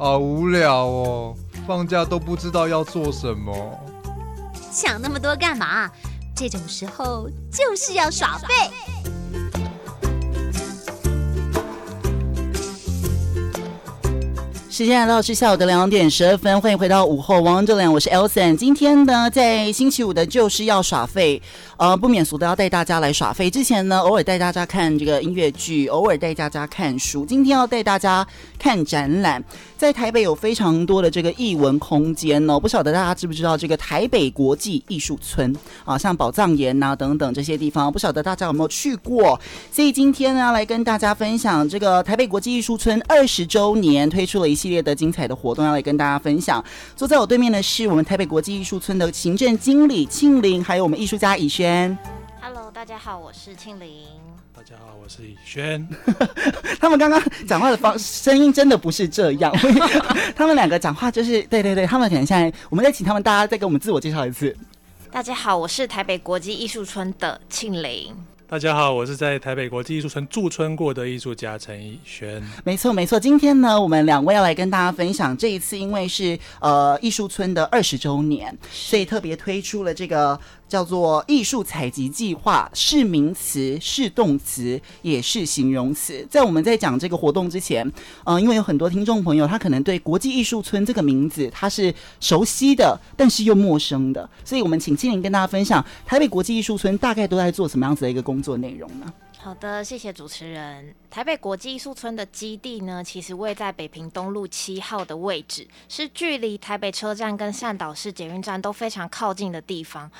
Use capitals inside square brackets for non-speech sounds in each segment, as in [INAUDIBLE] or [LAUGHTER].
好无聊哦，放假都不知道要做什么。想那么多干嘛？这种时候就是要耍废。时间来到是下午的两点十二分，欢迎回到午后 Wonderland，我是 Elson。今天呢，在星期五的就是要耍废，呃，不免俗的要带大家来耍废。之前呢，偶尔带大家看这个音乐剧，偶尔带大家看书。今天要带大家看展览，在台北有非常多的这个艺文空间哦。不晓得大家知不知道这个台北国际艺术村啊，像宝藏岩呐等等这些地方，不晓得大家有没有去过？所以今天呢，来跟大家分享这个台北国际艺术村二十周年推出了一系列的精彩的活动要来跟大家分享。坐在我对面的是我们台北国际艺术村的行政经理庆玲，还有我们艺术家以轩。Hello，大家好，我是庆玲。大家好，我是以轩。他们刚刚讲话的方声音真的不是这样，[LAUGHS] 他们两个讲话就是对对对，他们可能现在我们再请他们大家再给我们自我介绍一次。大家好，我是台北国际艺术村的庆玲。大家好，我是在台北国际艺术村驻村过的艺术家陈逸轩。没错，没错。今天呢，我们两位要来跟大家分享这一次，因为是呃艺术村的二十周年，所以特别推出了这个。叫做艺术采集计划，是名词，是动词，也是形容词。在我们在讲这个活动之前，嗯、因为有很多听众朋友，他可能对国际艺术村这个名字他是熟悉的，但是又陌生的，所以我们请青林跟大家分享台北国际艺术村大概都在做什么样子的一个工作内容呢？好的，谢谢主持人。台北国际艺术村的基地呢，其实位在北平东路七号的位置，是距离台北车站跟善导市捷运站都非常靠近的地方。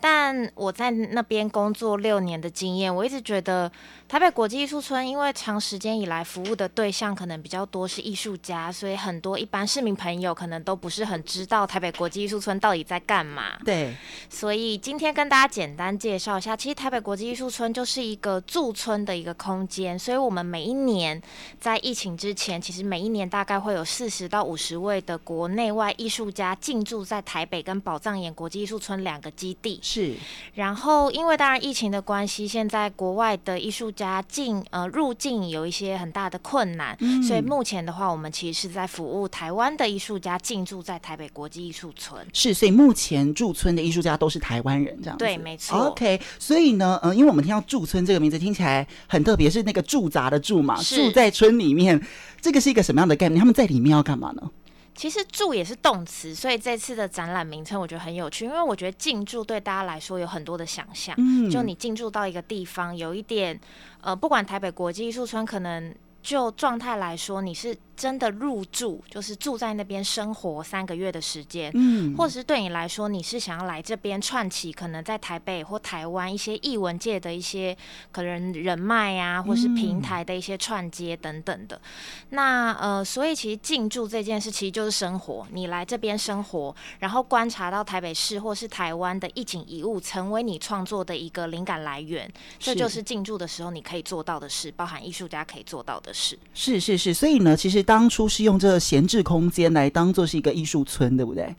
但我在那边工作六年的经验，我一直觉得台北国际艺术村，因为长时间以来服务的对象可能比较多是艺术家，所以很多一般市民朋友可能都不是很知道台北国际艺术村到底在干嘛。对，所以今天跟大家简单介绍一下，其实台北国际艺术村就是一个驻村的一个空间，所以我们每一年在疫情之前，其实每一年大概会有四十到五十位的国内外艺术家进驻在台北跟宝藏岩国际艺术村两个基地。是，然后因为当然疫情的关系，现在国外的艺术家进呃入境有一些很大的困难，嗯，所以目前的话，我们其实是在服务台湾的艺术家进驻在台北国际艺术村。是，所以目前驻村的艺术家都是台湾人，这样子。对，没错。OK，所以呢，嗯、呃，因为我们听到驻村这个名字听起来很特别，是那个驻扎的驻嘛，住在村里面，这个是一个什么样的概念？他们在里面要干嘛呢？其实住也是动词，所以这次的展览名称我觉得很有趣，因为我觉得进驻对大家来说有很多的想象。嗯，就你进驻到一个地方，有一点，呃，不管台北国际艺术村，可能就状态来说，你是。真的入住，就是住在那边生活三个月的时间，嗯，或者是对你来说，你是想要来这边串起可能在台北或台湾一些艺文界的一些可能人脉啊，或是平台的一些串接等等的。嗯、那呃，所以其实进驻这件事其实就是生活，你来这边生活，然后观察到台北市或是台湾的一景一物，成为你创作的一个灵感来源，这就是进驻的时候你可以做到的事，包含艺术家可以做到的事。是是是，所以呢，其实。当初是用这个闲置空间来当做是一个艺术村，对不对？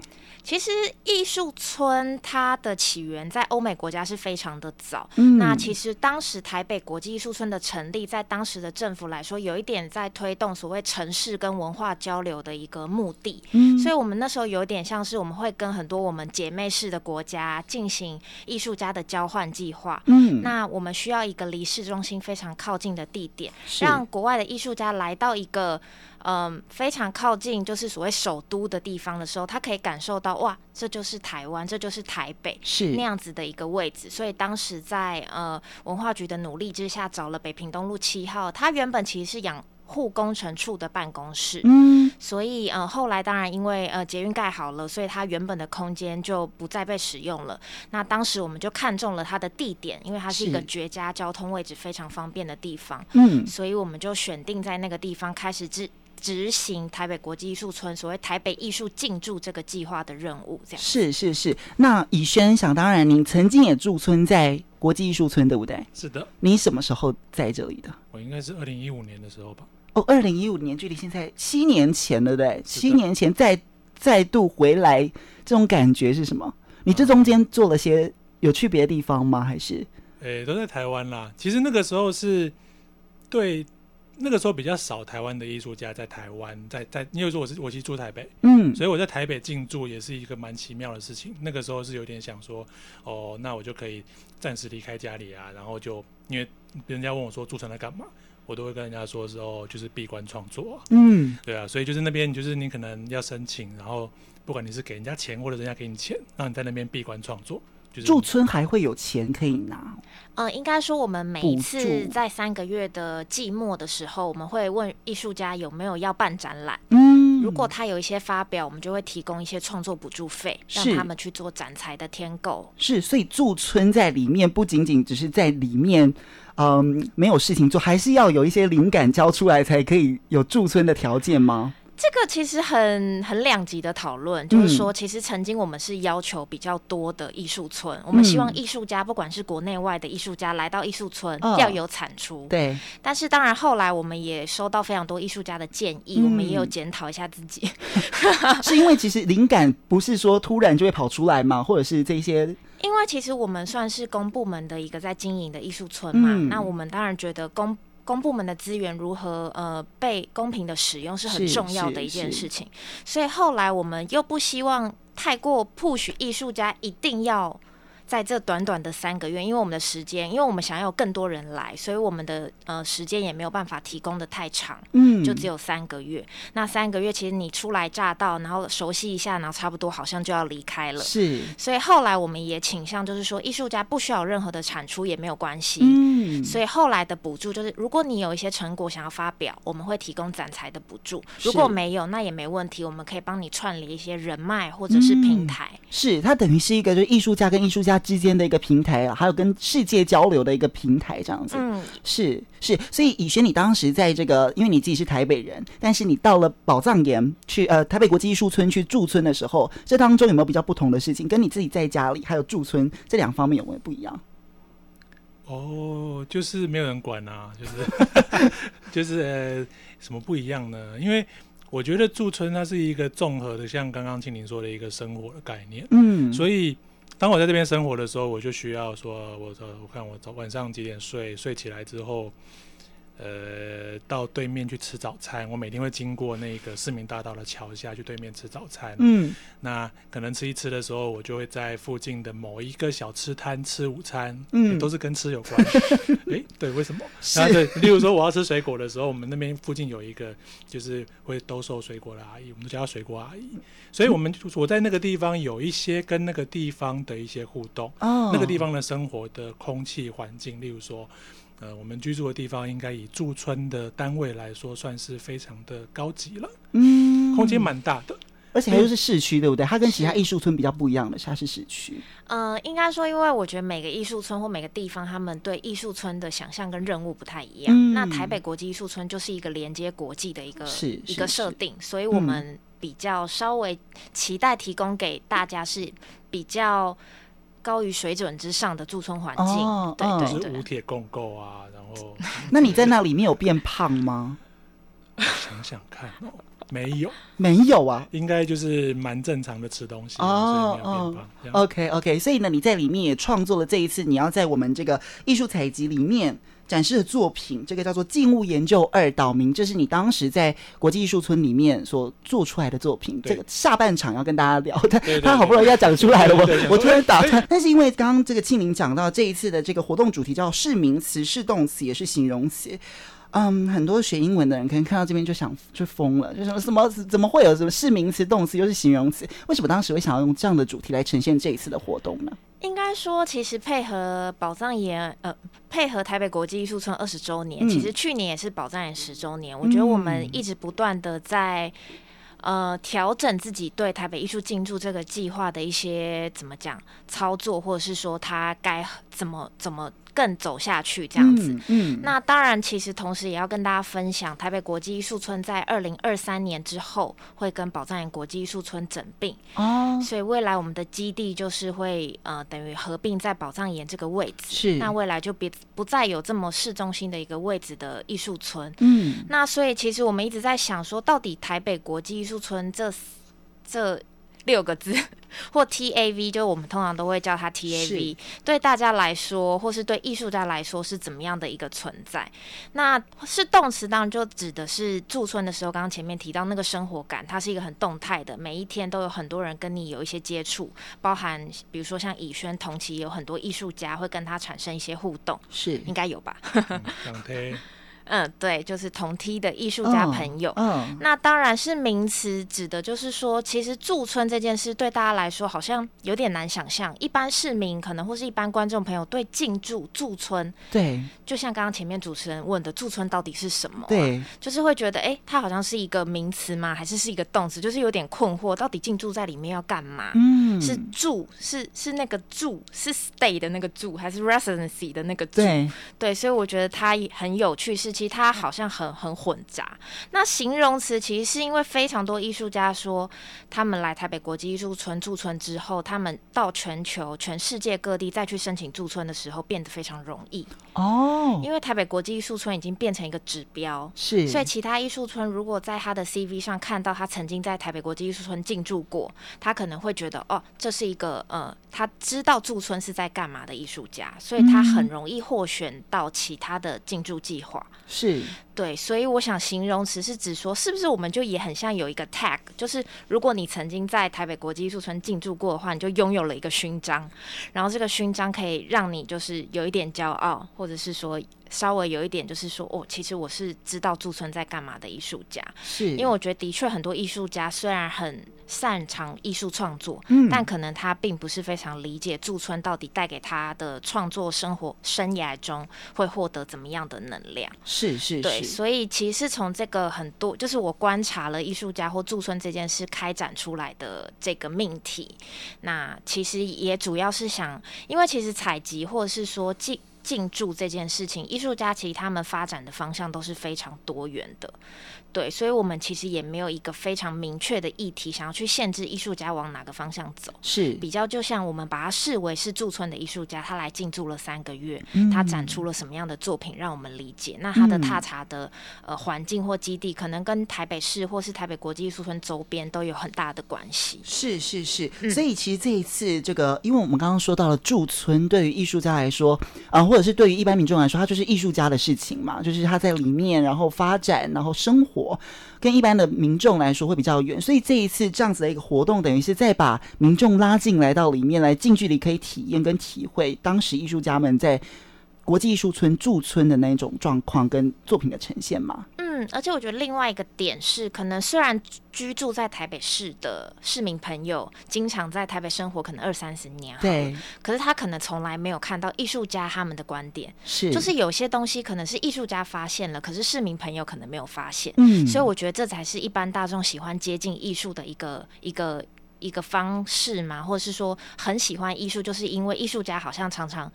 其实艺术村它的起源在欧美国家是非常的早。嗯，那其实当时台北国际艺术村的成立，在当时的政府来说，有一点在推动所谓城市跟文化交流的一个目的。嗯，所以我们那时候有点像是我们会跟很多我们姐妹市的国家进行艺术家的交换计划。嗯，那我们需要一个离市中心非常靠近的地点，让国外的艺术家来到一个。嗯，非常靠近，就是所谓首都的地方的时候，他可以感受到哇，这就是台湾，这就是台北，是那样子的一个位置。所以当时在呃文化局的努力之下，找了北平东路七号，它原本其实是养护工程处的办公室，嗯，所以呃后来当然因为呃捷运盖好了，所以它原本的空间就不再被使用了。那当时我们就看中了它的地点，因为它是一个绝佳交通位置，非常方便的地方，嗯，所以我们就选定在那个地方开始制。执行台北国际艺术村所谓台北艺术进驻这个计划的任务，这样是是是。那以轩想当然，您曾经也驻村在国际艺术村，对不对？是的。你什么时候在这里的？我应该是二零一五年的时候吧。哦，二零一五年，距离现在七年前了，对不对？七年前再再度回来，这种感觉是什么？你这中间做了些有去别的地方吗？还是？诶、欸，都在台湾啦。其实那个时候是对。那个时候比较少台湾的艺术家在台湾，在在，因为说我是我其实住台北，嗯，所以我在台北进驻也是一个蛮奇妙的事情。那个时候是有点想说，哦，那我就可以暂时离开家里啊，然后就因为人家问我说驻村来干嘛，我都会跟人家说是哦，就是闭关创作啊，嗯，对啊，所以就是那边就是你可能要申请，然后不管你是给人家钱或者人家给你钱，让你在那边闭关创作。驻村还会有钱可以拿？呃，应该说我们每一次在三个月的季末的时候，我们会问艺术家有没有要办展览。嗯，如果他有一些发表，我们就会提供一些创作补助费，让他们去做展材的添购。是，所以驻村在里面不仅仅只是在里面，嗯，没有事情做，还是要有一些灵感交出来，才可以有驻村的条件吗？这个其实很很两极的讨论，就是说，其实曾经我们是要求比较多的艺术村，嗯、我们希望艺术家不管是国内外的艺术家来到艺术村要有产出。哦、对。但是当然后来我们也收到非常多艺术家的建议，嗯、我们也有检讨一下自己。[LAUGHS] 是因为其实灵感不是说突然就会跑出来嘛？或者是这些？因为其实我们算是公部门的一个在经营的艺术村嘛，嗯、那我们当然觉得公。公部门的资源如何呃被公平的使用是很重要的一件事情，所以后来我们又不希望太过 push 艺术家一定要。在这短短的三个月，因为我们的时间，因为我们想要有更多人来，所以我们的呃时间也没有办法提供的太长，嗯，就只有三个月。那三个月其实你初来乍到，然后熟悉一下，然后差不多好像就要离开了，是。所以后来我们也倾向就是说，艺术家不需要任何的产出也没有关系，嗯。所以后来的补助就是，如果你有一些成果想要发表，我们会提供展材的补助；如果没有，那也没问题，我们可以帮你串联一些人脉或者是平台。嗯、是，它等于是一个就是艺术家跟艺术家。之间的一个平台啊，还有跟世界交流的一个平台，这样子，嗯，是是，所以以轩，你当时在这个，因为你自己是台北人，但是你到了宝藏岩去，呃，台北国际艺术村去驻村的时候，这当中有没有比较不同的事情？跟你自己在家里还有驻村这两方面有没有不一样？哦，就是没有人管啊，就是 [LAUGHS] 就是、呃、什么不一样呢？因为。我觉得驻村它是一个综合的，像刚刚青林说的一个生活的概念。嗯，所以当我在这边生活的时候，我就需要说，我我看我早晚上几点睡，睡起来之后。呃，到对面去吃早餐。我每天会经过那个市民大道的桥下去对面吃早餐。嗯，那可能吃一吃的时候，我就会在附近的某一个小吃摊吃午餐。嗯，都是跟吃有关。哎、欸，对，为什么？是啊，对，例如说我要吃水果的时候，我们那边附近有一个就是会兜售水果的阿姨，我们都叫她水果阿姨。所以，我们我在那个地方有一些跟那个地方的一些互动。哦，那个地方的生活的空气环境，例如说。呃，我们居住的地方应该以驻村的单位来说，算是非常的高级了。嗯，空间蛮大的，而且它又是市区，对不对？它跟其他艺术村比较不一样的，它是市区。呃，应该说，因为我觉得每个艺术村或每个地方，他们对艺术村的想象跟任务不太一样。嗯，那台北国际艺术村就是一个连接国际的一个是一个设定，所以我们比较稍微期待提供给大家是比较。高于水准之上的驻村环境，哦、对对对，是无铁共构啊。然后，[LAUGHS] 那你在那里面有变胖吗？想想看哦，没有，没有啊，应该就是蛮正常的吃东西哦，所以没有变胖。哦、OK OK，所以呢，你在里面也创作了这一次，你要在我们这个艺术采集里面。展示的作品，这个叫做《静物研究二岛民》，这是你当时在国际艺术村里面所做出来的作品。这个下半场要跟大家聊，他他好不容易要讲出来了，我我突然打断。但是因为刚刚这个庆玲讲到这一次的这个活动主题叫是名词、是动词、也是形容词。嗯，很多学英文的人可能看到这边就想就疯了，就什么什么怎么会有什么是名词、动词又是形容词？为什么当时会想要用这样的主题来呈现这一次的活动呢？应该说，其实配合宝藏岩，呃，配合台北国际艺术村二十周年，嗯、其实去年也是宝藏岩十周年。嗯、我觉得我们一直不断的在呃调整自己对台北艺术进驻这个计划的一些怎么讲操作，或者是说它该怎么怎么。更走下去这样子，嗯，嗯，那当然，其实同时也要跟大家分享，台北国际艺术村在二零二三年之后会跟宝藏岩国际艺术村整并。哦，所以未来我们的基地就是会呃等于合并在宝藏岩这个位置，是，那未来就别不再有这么市中心的一个位置的艺术村，嗯，那所以其实我们一直在想说，到底台北国际艺术村这这六个字，或 T A V，就我们通常都会叫它 T A V，对大家来说，或是对艺术家来说，是怎么样的一个存在？那是动词，当然就指的是驻村的时候，刚刚前面提到那个生活感，它是一个很动态的，每一天都有很多人跟你有一些接触，包含比如说像以轩同期有很多艺术家会跟他产生一些互动，是应该有吧？[LAUGHS] 嗯嗯，对，就是同梯的艺术家朋友。嗯、oh, oh.，那当然是名词，指的就是说，其实驻村这件事对大家来说好像有点难想象。一般市民可能或是一般观众朋友对进驻驻村，对，就像刚刚前面主持人问的，驻村到底是什么、啊？对，就是会觉得，哎，它好像是一个名词吗？还是是一个动词？就是有点困惑，到底进驻在里面要干嘛？嗯，是住，是是那个住，是 stay 的那个住，还是 residency 的那个住？对，对，所以我觉得它很有趣，是。其实它好像很很混杂。那形容词其实是因为非常多艺术家说，他们来台北国际艺术村驻村之后，他们到全球、全世界各地再去申请驻村的时候，变得非常容易哦。因为台北国际艺术村已经变成一个指标，是。所以其他艺术村如果在他的 CV 上看到他曾经在台北国际艺术村进驻过，他可能会觉得哦，这是一个呃，他知道驻村是在干嘛的艺术家，所以他很容易获选到其他的进驻计划。是。对，所以我想形容词是指说，是不是我们就也很像有一个 tag，就是如果你曾经在台北国际艺术村进驻过的话，你就拥有了一个勋章，然后这个勋章可以让你就是有一点骄傲，或者是说。稍微有一点，就是说，哦，其实我是知道驻村在干嘛的艺术家，是。因为我觉得的确很多艺术家虽然很擅长艺术创作，嗯，但可能他并不是非常理解驻村到底带给他的创作生活生涯中会获得怎么样的能量，是是，是，对，所以其实从这个很多，就是我观察了艺术家或驻村这件事开展出来的这个命题，那其实也主要是想，因为其实采集或者是说进。进驻这件事情，艺术家其实他们发展的方向都是非常多元的。对，所以我们其实也没有一个非常明确的议题，想要去限制艺术家往哪个方向走。是比较就像我们把它视为是驻村的艺术家，他来进驻了三个月，嗯，他展出了什么样的作品，让我们理解。那他的踏查的呃环境或基地，可能跟台北市或是台北国际艺术村周边都有很大的关系。是是是，嗯，所以其实这一次这个，因为我们刚刚说到了驻村对于艺术家来说，啊，呃，或者是对于一般民众来说，他就是艺术家的事情嘛，就是他在里面然后发展，然后生活。跟一般的民众来说会比较远，所以这一次这样子的一个活动，等于是再把民众拉进来到里面来，近距离可以体验跟体会当时艺术家们在国际艺术村驻村的那种状况跟作品的呈现吗。嗯，而且我觉得另外一个点是，可能虽然居住在台北市的市民朋友，经常在台北生活，可能二三十年，对，可是他可能从来没有看到艺术家他们的观点，是，就是有些东西可能是艺术家发现了，可是市民朋友可能没有发现，嗯，所以我觉得这才是一般大众喜欢接近艺术的一个一个一个方式嘛，或者是说很喜欢艺术，就是因为艺术家好像常常。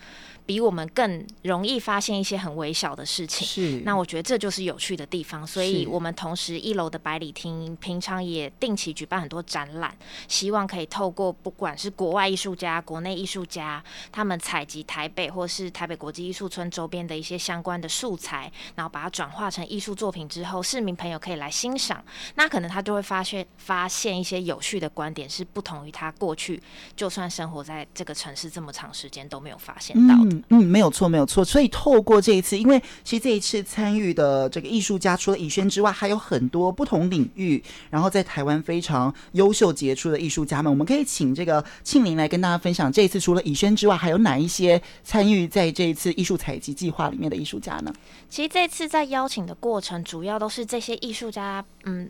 比我们更容易发现一些很微小的事情，是。那我觉得这就是有趣的地方。所以我们同时一楼的百里厅平常也定期举办很多展览，希望可以透过不管是国外艺术家、国内艺术家，他们采集台北或是台北国际艺术村周边的一些相关的素材，然后把它转化成艺术作品之后，市民朋友可以来欣赏。那可能他就会发现发现一些有趣的观点，是不同于他过去就算生活在这个城市这么长时间都没有发现到的。嗯嗯，没有错，没有错。所以透过这一次，因为其实这一次参与的这个艺术家，除了以轩之外，还有很多不同领域，然后在台湾非常优秀杰出的艺术家们。我们可以请这个庆林来跟大家分享，这一次除了以轩之外，还有哪一些参与在这一次艺术采集计划里面的艺术家呢？其实这次在邀请的过程，主要都是这些艺术家，嗯。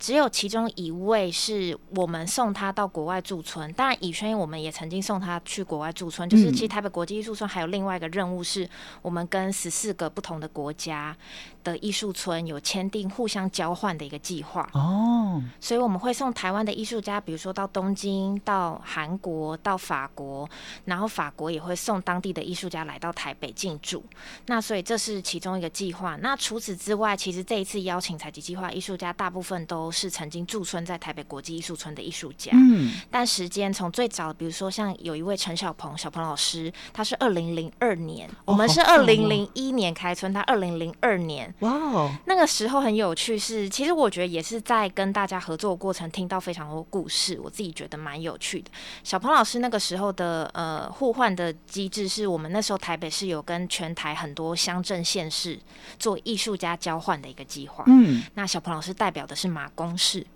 只有其中一位是我们送他到国外驻村，当然以轩我们也曾经送他去国外驻村。就是其实台北国际艺术村还有另外一个任务，是我们跟十四个不同的国家的艺术村有签订互相交换的一个计划哦，所以我们会送台湾的艺术家，比如说到东京、到韩国、到法国，然后法国也会送当地的艺术家来到台北进驻。那所以这是其中一个计划。那除此之外，其实这一次邀请采集计划艺术家大部分都。都是曾经驻村在台北国际艺术村的艺术家。嗯，但时间从最早，比如说像有一位陈小鹏，小鹏老师，他是二零零二年，哦、我们是二零零一年开村，他二零零二年。哇哦，那个时候很有趣是，是其实我觉得也是在跟大家合作过程，听到非常多故事，我自己觉得蛮有趣的。小鹏老师那个时候的呃互换的机制，是我们那时候台北市有跟全台很多乡镇县市做艺术家交换的一个计划。嗯，那小鹏老师代表的是马公式。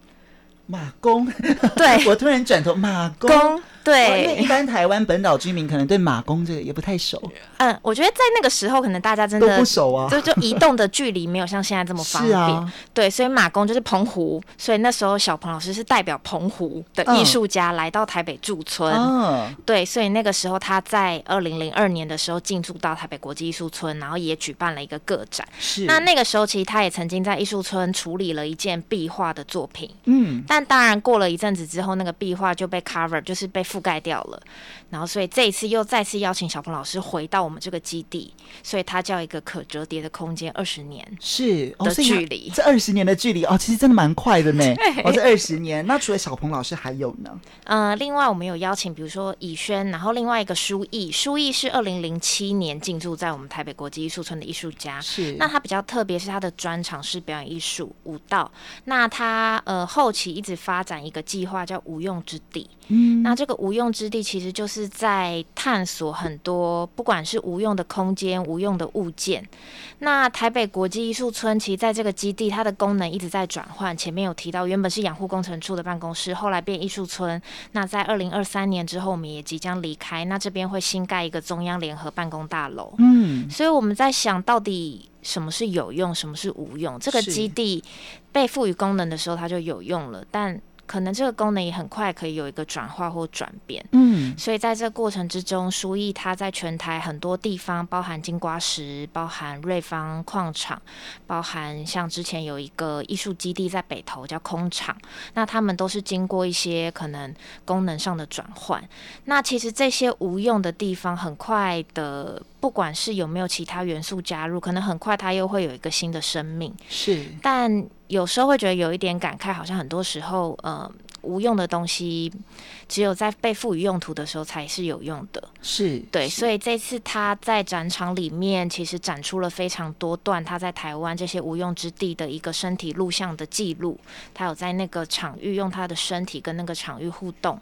马公，对 [LAUGHS] 我突然转头马公，公对，因为一般台湾本岛居民可能对马公这个也不太熟。嗯，我觉得在那个时候，可能大家真的都不熟啊，就就移动的距离没有像现在这么方便。[LAUGHS] 啊、对，所以马公就是澎湖，所以那时候小鹏老师是代表澎湖的艺术家来到台北驻村。嗯，对，所以那个时候他在二零零二年的时候进驻到台北国际艺术村，然后也举办了一个个展。是，那那个时候其实他也曾经在艺术村处理了一件壁画的作品。嗯。但但当然，过了一阵子之后，那个壁画就被 cover，就是被覆盖掉了。然后，所以这一次又再次邀请小鹏老师回到我们这个基地，所以他叫一个可折叠的空间，二十年是的距离，哦、这二十年的距离哦，其实真的蛮快的呢。哦，这二十年，那除了小鹏老师还有呢？[LAUGHS] 呃，另外我们有邀请，比如说以轩，然后另外一个书艺，书艺是二零零七年进驻在我们台北国际艺术村的艺术家。是，那他比较特别，是他的专长是表演艺术、舞蹈。那他呃后期一直发展一个计划叫无用之地。嗯，那这个无用之地其实就是在探索很多，不管是无用的空间、无用的物件。那台北国际艺术村其实在这个基地，它的功能一直在转换。前面有提到，原本是养护工程处的办公室，后来变艺术村。那在二零二三年之后，我们也即将离开。那这边会新盖一个中央联合办公大楼。嗯，所以我们在想到底什么是有用，什么是无用？这个基地被赋予功能的时候，它就有用了，但。可能这个功能也很快可以有一个转化或转变，嗯，所以在这个过程之中，书艺它在全台很多地方，包含金瓜石、包含瑞芳矿场、包含像之前有一个艺术基地在北投叫空场，那他们都是经过一些可能功能上的转换。那其实这些无用的地方，很快的，不管是有没有其他元素加入，可能很快它又会有一个新的生命。是，但。有时候会觉得有一点感慨，好像很多时候，呃，无用的东西，只有在被赋予用途的时候才是有用的。是对，是所以这次他在展场里面，其实展出了非常多段他在台湾这些无用之地的一个身体录像的记录。他有在那个场域用他的身体跟那个场域互动，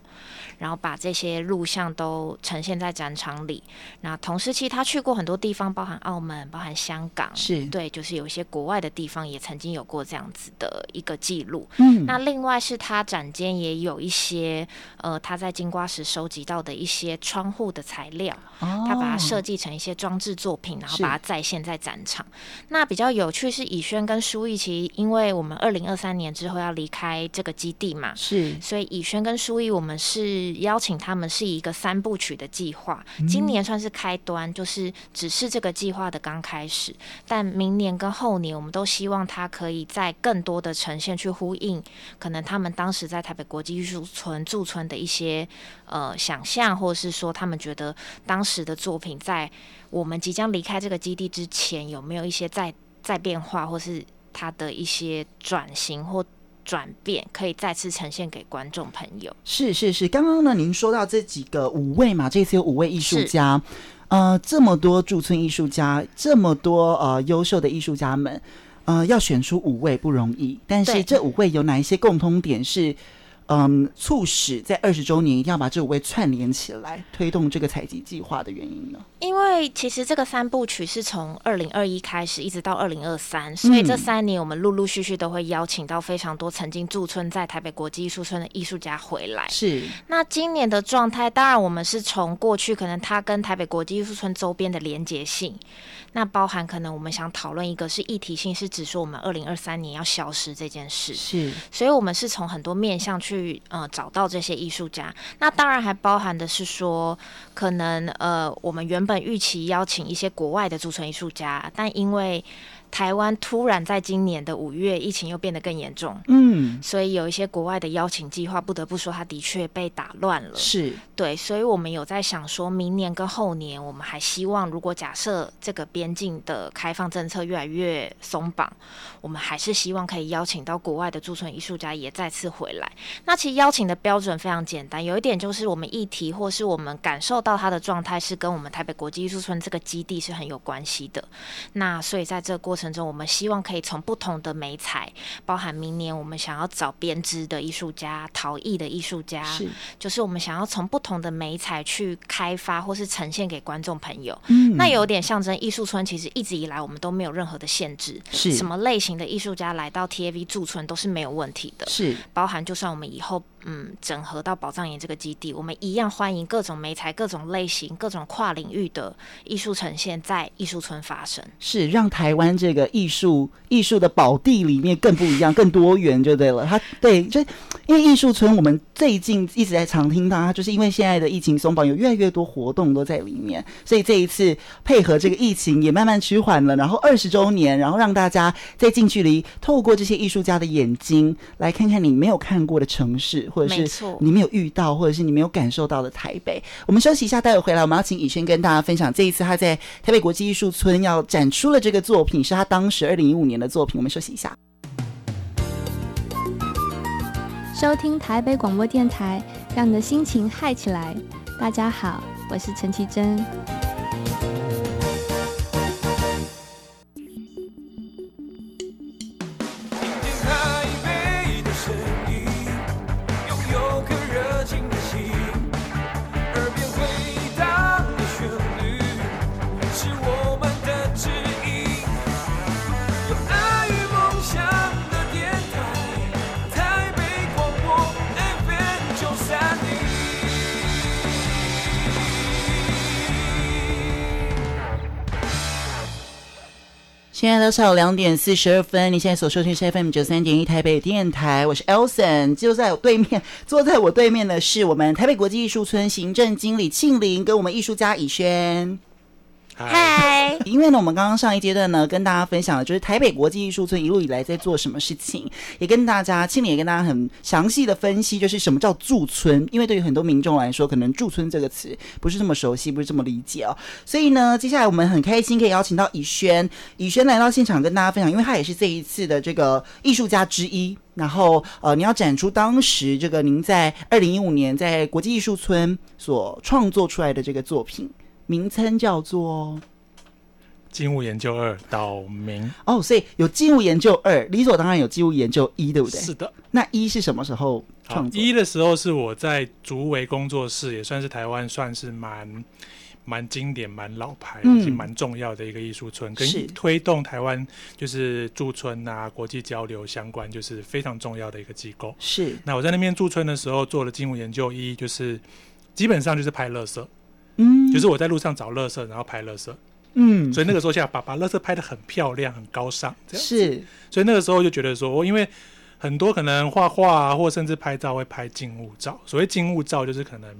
然后把这些录像都呈现在展场里。那同时期他去过很多地方，包含澳门，包含香港，是对，就是有一些国外的地方也曾经有过这样子的一个记录。嗯，那另外是他展间也有一些呃他在金瓜石收集到的一些窗户的。材料，他把它设计成一些装置作品，然后把它再现在展场。那比较有趣是以轩跟书艺，其实因为我们二零二三年之后要离开这个基地嘛，是，所以以轩跟书艺，我们是邀请他们是一个三部曲的计划。今年算是开端，就是只是这个计划的刚开始，但明年跟后年，我们都希望他可以在更多的呈现去呼应，可能他们当时在台北国际艺术村驻村的一些呃想象，或者是说他们觉得。当时的作品，在我们即将离开这个基地之前，有没有一些在在变化，或是它的一些转型或转变，可以再次呈现给观众朋友？是是是，刚刚呢，您说到这几个五位嘛，这次有五位艺术家，呃，这么多驻村艺术家，这么多呃优秀的艺术家们，呃，要选出五位不容易，但是这五位有哪一些共通点是？嗯，促使在二十周年一定要把这五位串联起来，推动这个采集计划的原因呢？因为其实这个三部曲是从二零二一开始，一直到二零二三，所以这三年我们陆陆续续都会邀请到非常多曾经驻村在台北国际艺术村的艺术家回来。是。那今年的状态，当然我们是从过去可能他跟台北国际艺术村周边的连结性，那包含可能我们想讨论一个是议题性，是指说我们二零二三年要消失这件事。是。所以我们是从很多面向去。去呃找到这些艺术家。那当然还包含的是说，可能呃我们原本预期邀请一些国外的驻村艺术家，但因为台湾突然在今年的五月，疫情又变得更严重，嗯，所以有一些国外的邀请计划，不得不说，它的确被打乱了。是对，所以我们有在想，说明年跟后年，我们还希望，如果假设这个边境的开放政策越来越松绑，我们还是希望可以邀请到国外的驻村艺术家也再次回来。那其实邀请的标准非常简单，有一点就是我们议题或是我们感受到他的状态是跟我们台北国际艺术村这个基地是很有关系的。那所以在这个过程。程中，我们希望可以从不同的媒材，包含明年我们想要找编织的艺术家、陶艺的艺术家，是，就是我们想要从不同的媒材去开发或是呈现给观众朋友。嗯，那有点象征艺术村，其实一直以来我们都没有任何的限制，是什么类型的艺术家来到 TAV 驻村都是没有问题的，是，包含就算我们以后。嗯，整合到宝藏岩这个基地，我们一样欢迎各种媒材、各种类型、各种跨领域的艺术呈现，在艺术村发生，是让台湾这个艺术艺术的宝地里面更不一样、更多元就对了。它对，就因为艺术村，我们最近一直在常听到，它就是因为现在的疫情松绑，有越来越多活动都在里面，所以这一次配合这个疫情也慢慢趋缓了。然后二十周年，然后让大家在近距离透过这些艺术家的眼睛来看看你没有看过的城市。或者是你没有遇到，或者是你没有感受到的台北。我们休息一下，待会回来，我们要请以轩跟大家分享这一次他在台北国际艺术村要展出了这个作品，是他当时二零一五年的作品。我们休息一下，收听台北广播电台，让你的心情嗨起来。大家好，我是陈绮贞。现在的下午两点四十二分，你现在所收听是 FM 九三点一台北电台，我是 Elson，就在我对面，坐在我对面的是我们台北国际艺术村行政经理庆玲，跟我们艺术家以轩。嗨，因为呢，我们刚刚上一阶段呢，跟大家分享的就是台北国际艺术村一路以来在做什么事情，也跟大家，庆玲也跟大家很详细的分析，就是什么叫驻村。因为对于很多民众来说，可能驻村这个词不是这么熟悉，不是这么理解哦。所以呢，接下来我们很开心可以邀请到以轩，以轩来到现场跟大家分享，因为他也是这一次的这个艺术家之一。然后呃，你要展出当时这个您在二零一五年在国际艺术村所创作出来的这个作品。名称叫做《金物研究二》岛民哦，所以有《金物研究二》，理所当然有《金物研究一》，对不对？是的。那一是什么时候创作？一的时候是我在竹围工作室，也算是台湾算是蛮蛮经典、蛮老牌、嗯、也蛮重要的一个艺术村，跟推动台湾就是驻村啊、国际交流相关，就是非常重要的一个机构。是。那我在那边驻村的时候，做了《金物研究一》，就是基本上就是拍垃圾。嗯，就是我在路上找乐色，然后拍乐色。嗯，所以那个时候想把把乐色拍的很漂亮、很高尚，这样是。所以那个时候就觉得说，因为很多可能画画啊，或甚至拍照会拍静物照。所谓静物照，就是可能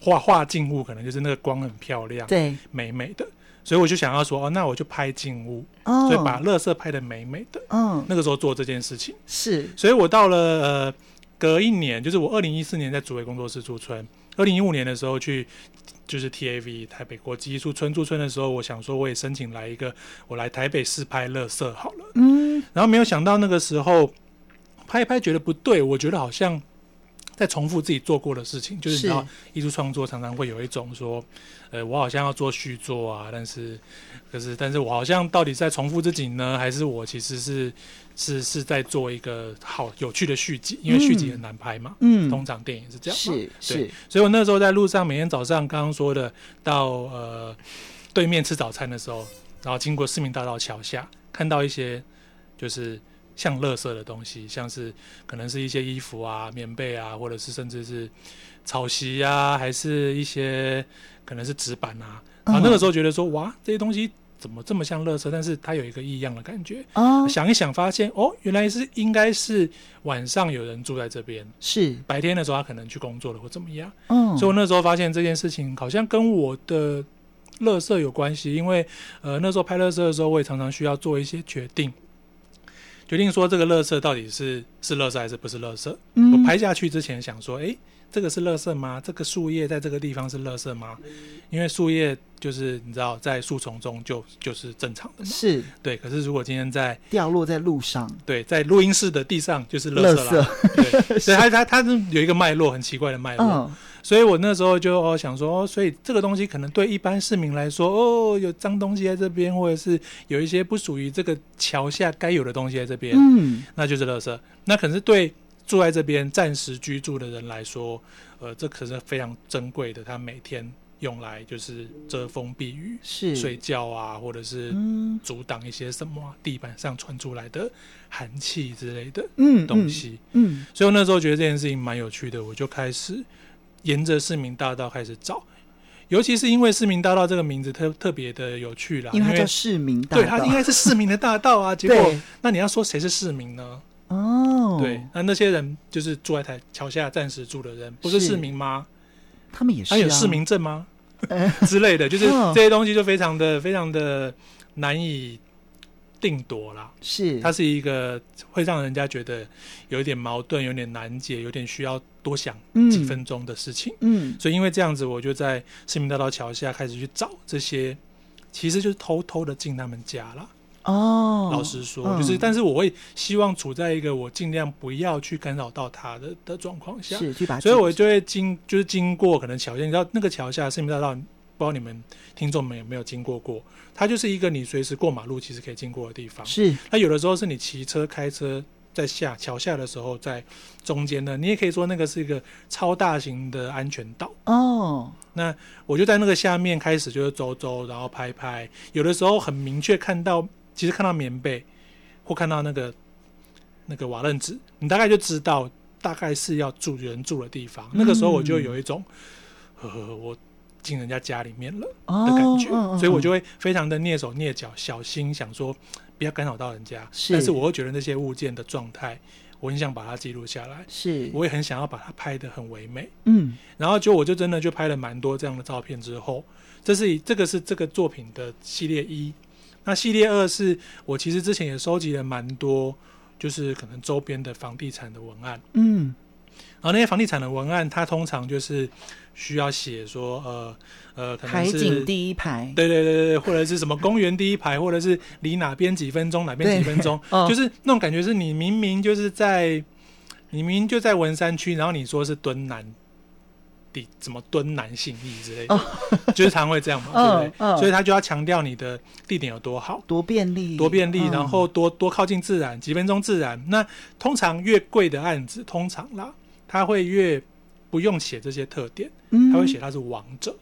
画画静物，可能就是那个光很漂亮，对，美美的。所以我就想要说，哦，那我就拍静物，哦，所以把乐色拍的美美的。嗯，那个时候做这件事情是。所以我到了呃隔一年，就是我二零一四年在主委工作室驻村。二零一五年的时候去，就是 TAV 台北国际艺术村驻村的时候，我想说我也申请来一个，我来台北试拍乐色好了。嗯，然后没有想到那个时候拍一拍觉得不对，我觉得好像在重复自己做过的事情，就是你知道艺术创作常常会有一种说，呃，我好像要做续作啊，但是可是但是我好像到底在重复自己呢，还是我其实是。是是在做一个好有趣的续集，因为续集很难拍嘛。嗯，通常电影是这样。是是，所以我那时候在路上，每天早上刚刚说的到呃对面吃早餐的时候，然后经过市民大道桥下，看到一些就是像垃圾的东西，像是可能是一些衣服啊、棉被啊，或者是甚至是草席啊，还是一些可能是纸板啊。然后那个时候觉得说，哇，这些东西。怎么这么像垃圾？但是它有一个异样的感觉。哦，想一想，发现哦，原来是应该是晚上有人住在这边，是白天的时候他可能去工作了或怎么样。嗯，所以我那时候发现这件事情好像跟我的垃圾有关系，因为呃那时候拍垃圾的时候，我也常常需要做一些决定，决定说这个垃圾到底是是垃圾还是不是垃圾。嗯，我拍下去之前想说，哎。这个是垃圾吗？这个树叶在这个地方是垃圾吗？因为树叶就是你知道，在树丛中就就是正常的嘛。是对。可是如果今天在掉落在路上，对，在录音室的地上就是垃圾了。对，所以它它它是有一个脉络，很奇怪的脉络。嗯。所以我那时候就哦想说，哦，所以这个东西可能对一般市民来说，哦，有脏东西在这边，或者是有一些不属于这个桥下该有的东西在这边，嗯，那就是垃圾。那可是对。住在这边暂时居住的人来说，呃，这可是非常珍贵的。他每天用来就是遮风避雨，是睡觉啊，或者是阻挡一些什么、啊、地板上传出来的寒气之类的东西。嗯，嗯，所以我那时候觉得这件事情蛮有趣的，我就开始沿着市民大道开始找，尤其是因为市民大道这个名字特特别的有趣啦，因为它叫市民大道，对，它应该是市民的大道啊。[LAUGHS] 结果，那你要说谁是市民呢？哦，对，那那些人就是住在台桥下暂时住的人，不是市民吗？他们也是、啊，他有市民证吗？[LAUGHS] 之类的，就是这些东西就非常的、非常的难以定夺啦。是，它是一个会让人家觉得有一点矛盾、有点难解、有点需要多想几分钟的事情。嗯，所以因为这样子，我就在市民大道桥下开始去找这些，其实就是偷偷的进他们家了。哦，老实说，就是，嗯、但是我会希望处在一个我尽量不要去干扰到他的的状况下，是，所以我就会经，就是经过可能桥下，你知道那个桥下市民大道，不知道你们听众们有没有经过过？它就是一个你随时过马路其实可以经过的地方。是，那有的时候是你骑车、开车在下桥下的时候，在中间呢，你也可以说那个是一个超大型的安全岛。哦，那我就在那个下面开始就是走走，然后拍拍，有的时候很明确看到。其实看到棉被，或看到那个那个瓦楞纸，你大概就知道大概是要住人住的地方。嗯、那个时候我就有一种，呵呵，我进人家家里面了的感觉，哦、所以我就会非常的蹑手蹑脚，小心想说不要干扰到人家。是，但是我又觉得那些物件的状态，我很想把它记录下来。是，我也很想要把它拍得很唯美。嗯，然后就我就真的就拍了蛮多这样的照片之后，这是这个是这个作品的系列一。那系列二是我其实之前也收集了蛮多，就是可能周边的房地产的文案，嗯，然后那些房地产的文案，它通常就是需要写说，呃呃，可能是海景第一排，对对对对，或者是什么公园第一排，或者是离哪边几分钟，哪边几分钟，[LAUGHS] 哦、就是那种感觉是你明明就是在，你明明就在文山区，然后你说是敦南。地怎么蹲男性力之类的，哦、就是常会这样嘛，哦、[LAUGHS] 对不对？哦、所以他就要强调你的地点有多好，多便利，多便利，然后多多靠近自然，几分钟自然。那通常越贵的案子，通常啦，他会越不用写这些特点，嗯、他会写他是王者。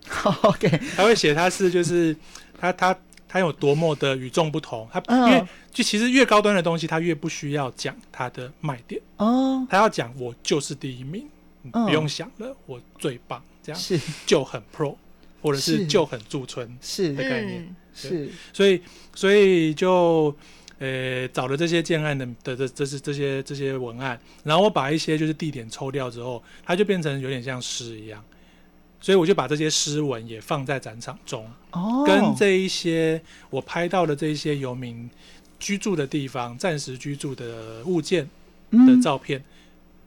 [LAUGHS] OK，他会写他是就是他他他有多么的与众不同。他因为就其实越高端的东西，他越不需要讲他的卖点。哦，他要讲我就是第一名。不用想了，我最棒，这样是。就很 pro，或者是就很驻村是。的概念。是，所以所以就呃找了这些建案的的这这是这些这些文案，然后我把一些就是地点抽掉之后，它就变成有点像诗一样，所以我就把这些诗文也放在展场中，哦，跟这一些我拍到的这一些游民居住的地方、暂时居住的物件的照片。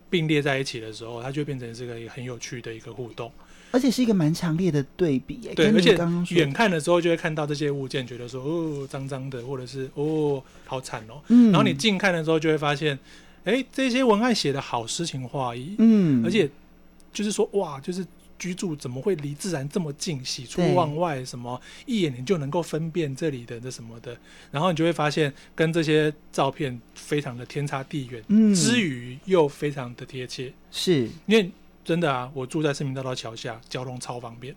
并列在一起的时候，它就变成这个很有趣的一个互动，而且是一个蛮强烈的对比。对，而且远看的时候就会看到这些物件，觉得说哦脏脏的，或者是哦好惨哦。嗯。然后你近看的时候就会发现，哎，这些文案写的好诗情画意。嗯。而且就是说哇，就是。居住怎么会离自然这么近？喜出望外，什么一眼你就能够分辨这里的那什么的，然后你就会发现跟这些照片非常的天差地远，嗯，之余又非常的贴切。是因为真的啊，我住在市民大道桥下，交通超方便，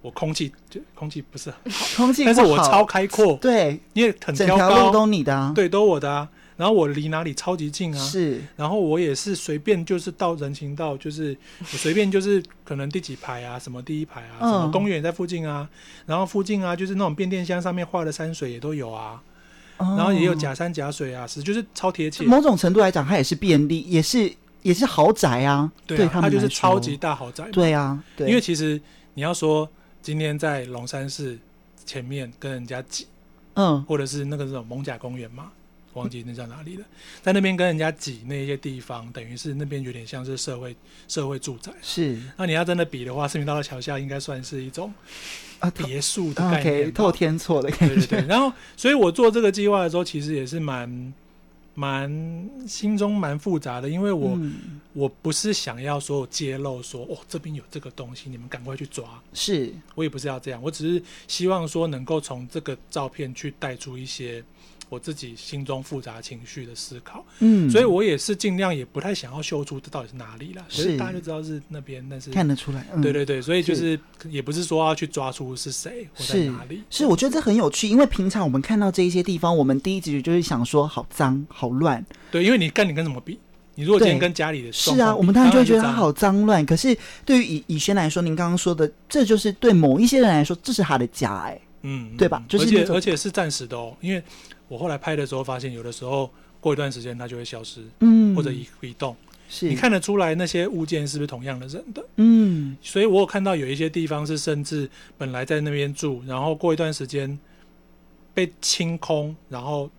我空气就空气不是很好，空气，但是我超开阔，对，因为很挑高，整条路都你的啊，对，都我的啊。然后我离哪里超级近啊，是，然后我也是随便就是到人行道，就是我随便就是可能第几排啊，什么第一排啊，什么公园也在附近啊，然后附近啊就是那种变电箱上面画的山水也都有啊，然后也有假山假水啊，是就是超贴切。某种程度来讲，它也是便利，也是也是豪宅啊，对，它就是超级大豪宅。对啊，对，因为其实你要说今天在龙山寺前面跟人家挤，嗯，或者是那个这种蒙甲公园嘛。忘记那叫哪里了，在那边跟人家挤那些地方，等于是那边有点像是社会社会住宅。是，那你要真的比的话，市民大道桥下应该算是一种啊别墅的概念，透天错的感觉。对对对。然后，所以我做这个计划的时候，其实也是蛮蛮心中蛮复杂的，因为我、嗯、我不是想要说揭露说哦这边有这个东西，你们赶快去抓。是我也不是要这样，我只是希望说能够从这个照片去带出一些。我自己心中复杂情绪的思考，嗯，所以我也是尽量也不太想要秀出这到底是哪里了，所以大家就知道是那边，但是看得出来，对对对，所以就是也不是说要去抓出是谁或在哪里，是我觉得这很有趣，因为平常我们看到这一些地方，我们第一直觉就是想说好脏好乱，对，因为你跟你跟什么比？你如果今天跟家里的是啊，我们当然就会觉得它好脏乱。可是对于以以轩来说，您刚刚说的，这就是对某一些人来说，这是他的家，哎，嗯，对吧？就是而且而且是暂时的哦，因为。我后来拍的时候发现，有的时候过一段时间它就会消失，嗯，或者移移动，是。你看得出来那些物件是不是同样的人的，嗯，所以我有看到有一些地方是甚至本来在那边住，然后过一段时间被清空，然后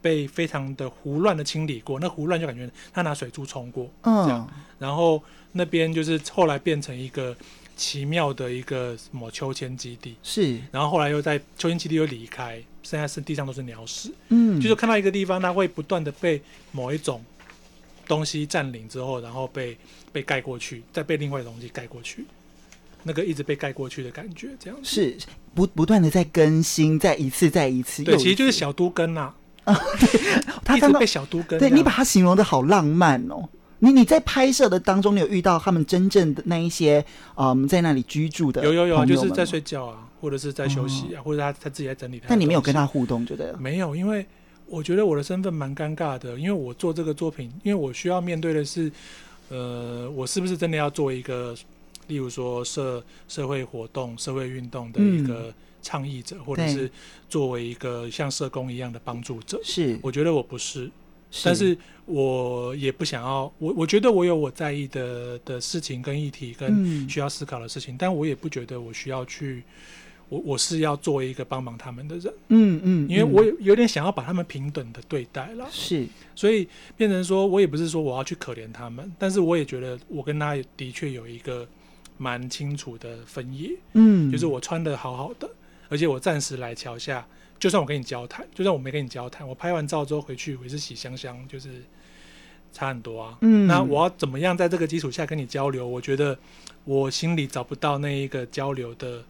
被非常的胡乱的清理过，那胡乱就感觉他拿水珠冲过，嗯，这样，然后那边就是后来变成一个。奇妙的一个什么秋千基地。是，然后后来又在秋千基地又离开，现在是地上都是鸟屎。嗯，就是看到一个地方，它会不断的被某一种东西占领之后，然后被被盖过去，再被另外的东西盖过去，那个一直被盖过去的感觉，这样是不不断的在更新，再一次再一次，对，其实就是小都根呐，啊，[LAUGHS] 他一直被小都根，对你把它形容的好浪漫哦。你你在拍摄的当中，你有遇到他们真正的那一些嗯，在那里居住的？有有有，就是在睡觉啊，或者是在休息啊，哦、或者他他自己在整理他。但你没有跟他互动，觉得没有，因为我觉得我的身份蛮尴尬的，因为我做这个作品，因为我需要面对的是，呃，我是不是真的要做一个，例如说社社会活动、社会运动的一个倡议者，嗯、或者是作为一个像社工一样的帮助者？是，我觉得我不是。但是我也不想要，我我觉得我有我在意的的事情跟议题跟需要思考的事情，嗯、但我也不觉得我需要去，我我是要做一个帮忙他们的人，嗯嗯，因为我有点想要把他们平等的对待了，是，所以变成说我也不是说我要去可怜他们，但是我也觉得我跟他的确有一个蛮清楚的分野，嗯，就是我穿的好好的，而且我暂时来桥下。就算我跟你交谈，就算我没跟你交谈，我拍完照之后回去，我也是洗香香，就是差很多啊。嗯，那我要怎么样在这个基础下跟你交流？我觉得我心里找不到那一个交流的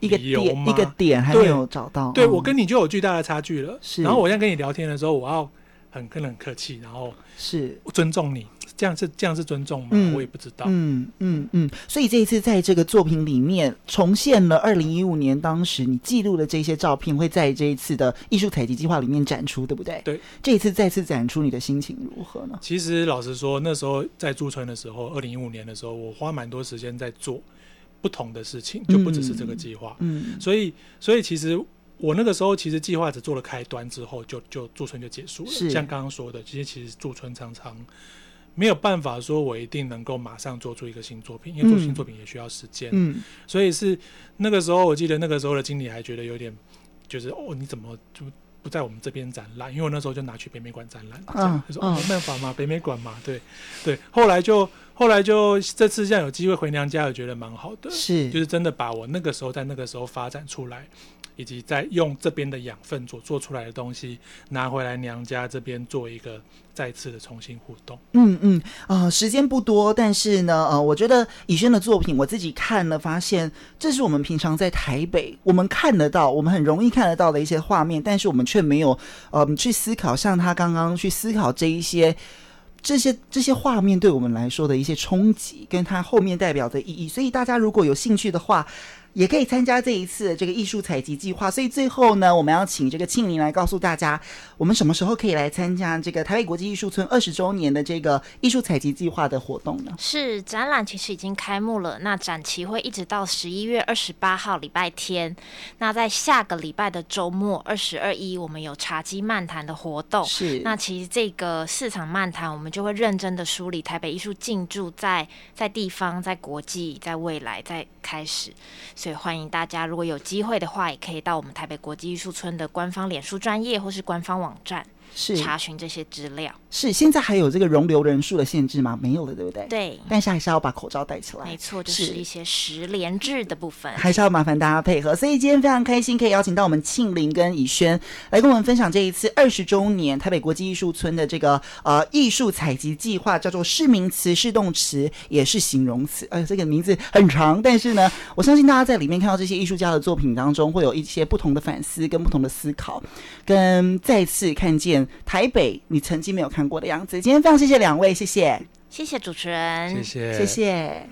一个点，一个点还没有找到。对，我跟你就有巨大的差距了。是，然后我现在跟你聊天的时候，我要很跟人客气，然后是尊重你。这样是这样是尊重吗？嗯、我也不知道。嗯嗯嗯。所以这一次在这个作品里面重现了二零一五年当时你记录的这些照片，会在这一次的艺术采集计划里面展出，对不对？对。这一次再次展出，你的心情如何呢？其实老实说，那时候在驻村的时候，二零一五年的时候，我花蛮多时间在做不同的事情，就不只是这个计划。嗯。嗯，所以，所以其实我那个时候其实计划只做了开端之后就，就就驻村就结束了。是。像刚刚说的，其实其实驻村常常。没有办法说，我一定能够马上做出一个新作品，因为做新作品也需要时间。嗯，所以是那个时候，我记得那个时候的经理还觉得有点，就是哦，你怎么就不在我们这边展览？因为我那时候就拿去北美馆展览，这样就说哦，没办法嘛，北美馆嘛，对对。后来就后来就这次这样有机会回娘家，我觉得蛮好的，是，就是真的把我那个时候在那个时候发展出来。以及在用这边的养分所做出来的东西拿回来娘家这边做一个再次的重新互动。嗯嗯啊、时间不多，但是呢，呃，我觉得以轩的作品我自己看了，发现这是我们平常在台北我们看得到，我们很容易看得到的一些画面，但是我们却没有呃去思考，像他刚刚去思考这一些这些这些画面对我们来说的一些冲击，跟他后面代表的意义。所以大家如果有兴趣的话。也可以参加这一次的这个艺术采集计划。所以最后呢，我们要请这个庆林来告诉大家，我们什么时候可以来参加这个台北国际艺术村二十周年的这个艺术采集计划的活动呢？是展览其实已经开幕了，那展期会一直到十一月二十八号礼拜天。那在下个礼拜的周末二十二一，我们有茶几漫谈的活动。是。那其实这个市场漫谈，我们就会认真的梳理台北艺术进驻在在地方、在国际、在未来、在开始。所以欢迎大家，如果有机会的话，也可以到我们台北国际艺术村的官方脸书专业或是官方网站。是查询这些资料。是现在还有这个容留人数的限制吗？没有了，对不对？对。但是还是要把口罩戴起来。没错，就是一些十连制的部分，还是要麻烦大家配合。所以今天非常开心，可以邀请到我们庆林跟以轩来跟我们分享这一次二十周年台北国际艺术村的这个呃艺术采集计划，叫做是名词是动词也是形容词。哎、呃，这个名字很长，但是呢，我相信大家在里面看到这些艺术家的作品当中，会有一些不同的反思跟不同的思考，跟再次看见台北你曾经没有看过的样子。今天非常谢谢两位，谢谢，谢谢主持人，谢谢，谢谢。